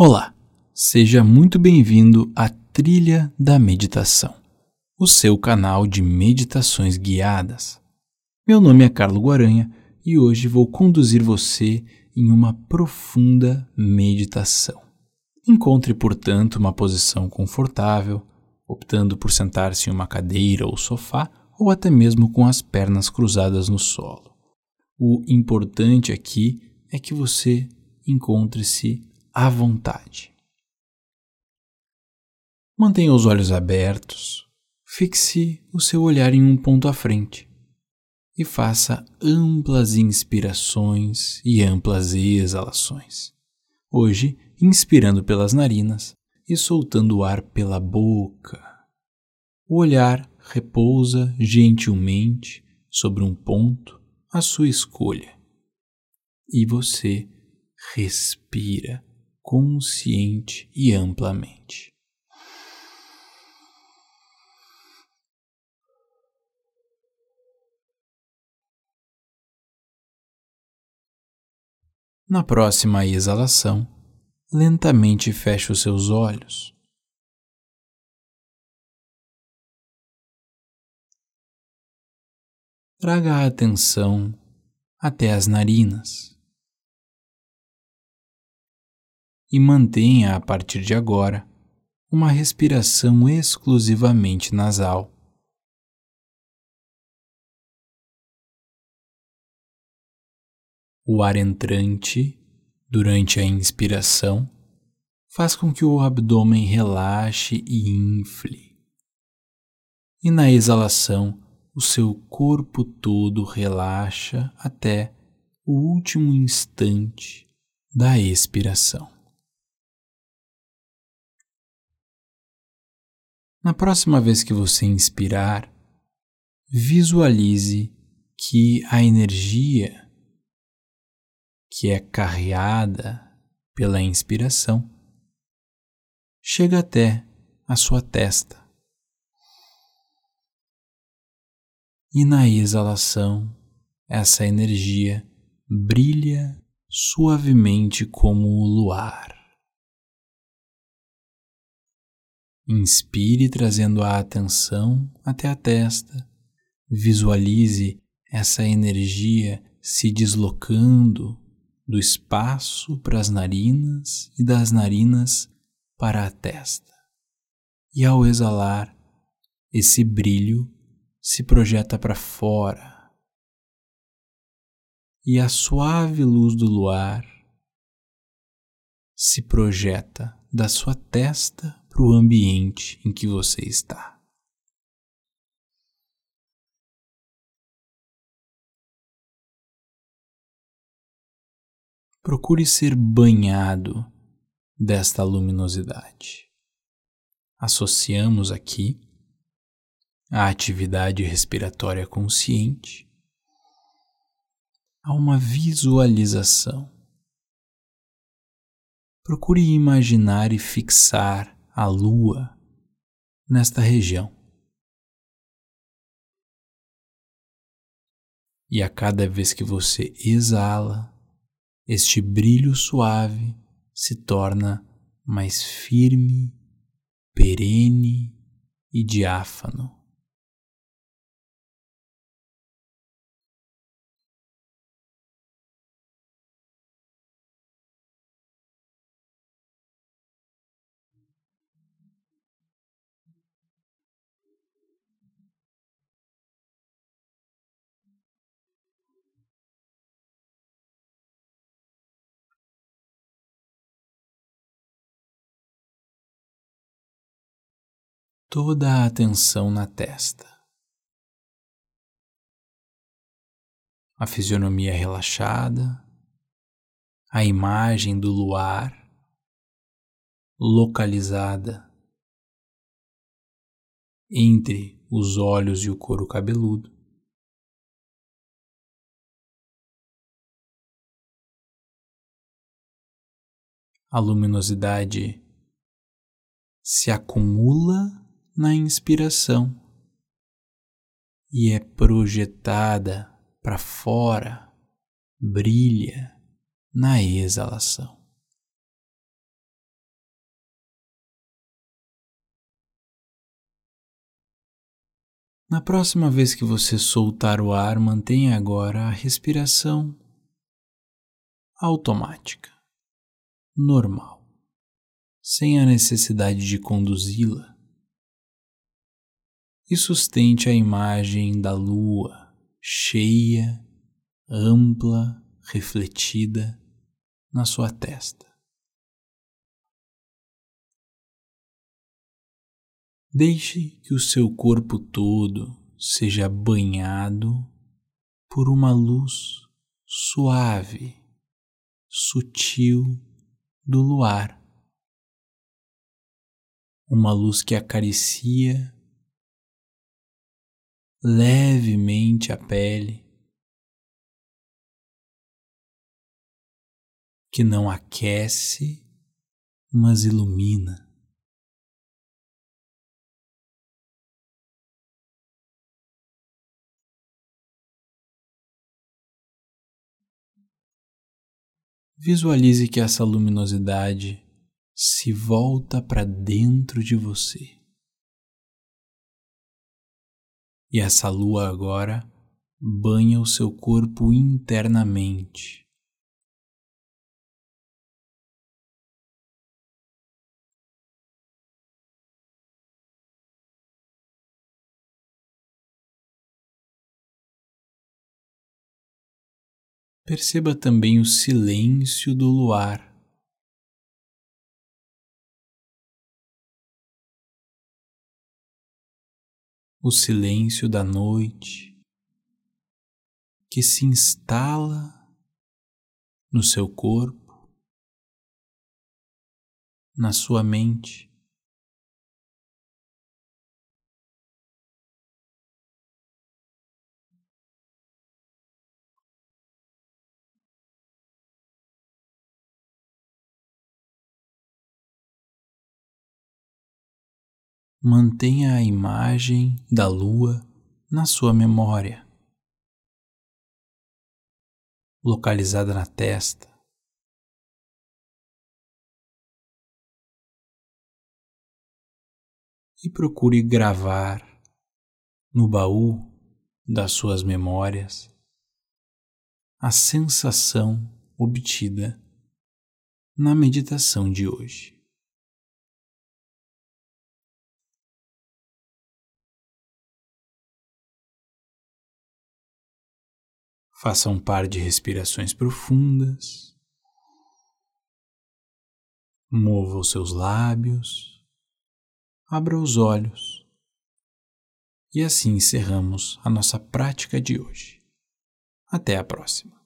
Olá, seja muito bem-vindo à Trilha da Meditação, o seu canal de meditações guiadas. Meu nome é Carlo Guaranha e hoje vou conduzir você em uma profunda meditação. Encontre, portanto, uma posição confortável, optando por sentar-se em uma cadeira ou sofá ou até mesmo com as pernas cruzadas no solo. O importante aqui é que você encontre-se à vontade. Mantenha os olhos abertos, fixe o seu olhar em um ponto à frente e faça amplas inspirações e amplas exalações. Hoje, inspirando pelas narinas e soltando o ar pela boca. O olhar repousa gentilmente sobre um ponto à sua escolha. E você respira consciente e amplamente. Na próxima exalação, lentamente feche os seus olhos. Traga a atenção até as narinas e mantenha a partir de agora uma respiração exclusivamente nasal. O ar entrante durante a inspiração faz com que o abdômen relaxe e infle. E na exalação, o seu corpo todo relaxa até o último instante da expiração. Na próxima vez que você inspirar, visualize que a energia que é carreada pela inspiração chega até a sua testa. E na exalação, essa energia brilha suavemente como o luar. Inspire trazendo a atenção até a testa. Visualize essa energia se deslocando do espaço para as narinas e das narinas para a testa. E ao exalar, esse brilho se projeta para fora. E a suave luz do luar se projeta da sua testa para o ambiente em que você está. Procure ser banhado desta luminosidade. Associamos aqui a atividade respiratória consciente a uma visualização. Procure imaginar e fixar a lua nesta região. E a cada vez que você exala, este brilho suave se torna mais firme, perene e diáfano. Toda a atenção na testa. A fisionomia relaxada, a imagem do luar localizada entre os olhos e o couro cabeludo. A luminosidade se acumula na inspiração e é projetada para fora, brilha na exalação. Na próxima vez que você soltar o ar, mantenha agora a respiração automática, normal, sem a necessidade de conduzi-la e sustente a imagem da lua cheia, ampla, refletida na sua testa. Deixe que o seu corpo todo seja banhado por uma luz suave, sutil do luar. Uma luz que acaricia levemente a pele, que não aquece, mas ilumina. Visualize que essa luminosidade se volta para dentro de você. E essa lua agora banha o seu corpo internamente. Perceba também o silêncio do luar. O silêncio da noite que se instala no seu corpo, na sua mente. Mantenha a imagem da lua na sua memória, localizada na testa. E procure gravar no baú das suas memórias a sensação obtida na meditação de hoje. Faça um par de respirações profundas. Mova os seus lábios. Abra os olhos. E assim encerramos a nossa prática de hoje. Até a próxima.